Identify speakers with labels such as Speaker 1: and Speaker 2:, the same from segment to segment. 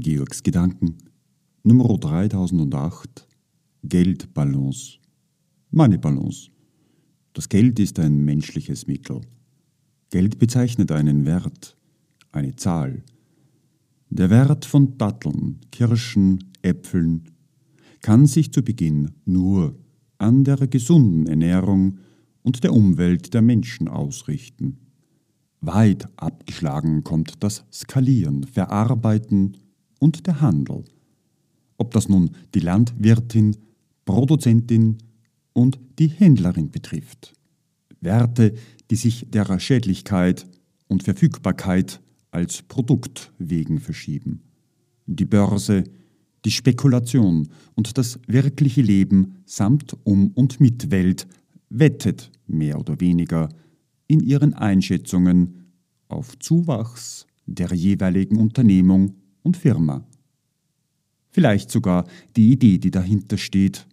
Speaker 1: Georgs Gedanken Nummer 3008 Geldbalance. Meine Balance. Das Geld ist ein menschliches Mittel. Geld bezeichnet einen Wert, eine Zahl. Der Wert von Datteln, Kirschen, Äpfeln kann sich zu Beginn nur an der gesunden Ernährung und der Umwelt der Menschen ausrichten. Weit abgeschlagen kommt das Skalieren, Verarbeiten und der Handel. Ob das nun die Landwirtin, Produzentin und die Händlerin betrifft. Werte, die sich der Schädlichkeit und Verfügbarkeit als Produkt wegen verschieben. Die Börse, die Spekulation und das wirkliche Leben samt um und mit Welt wettet mehr oder weniger in ihren Einschätzungen auf Zuwachs der jeweiligen Unternehmung und Firma. Vielleicht sogar die Idee, die dahinter steht.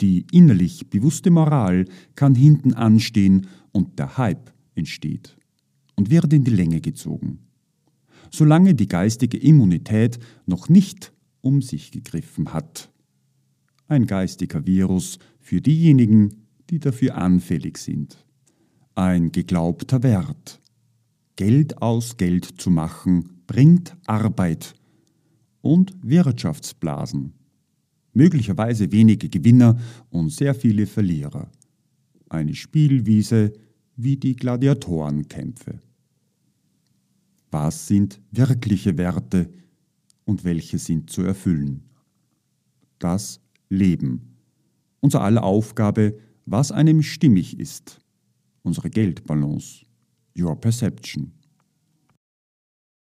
Speaker 1: Die innerlich bewusste Moral kann hinten anstehen und der Hype entsteht und wird in die Länge gezogen. Solange die geistige Immunität noch nicht um sich gegriffen hat. Ein geistiger Virus für diejenigen, die dafür anfällig sind. Ein geglaubter Wert. Geld aus Geld zu machen bringt Arbeit und Wirtschaftsblasen. Möglicherweise wenige Gewinner und sehr viele Verlierer. Eine Spielwiese wie die Gladiatorenkämpfe. Was sind wirkliche Werte und welche sind zu erfüllen? Das Leben. Unser aller Aufgabe, was einem stimmig ist. Unsere Geldbalance. Your Perception.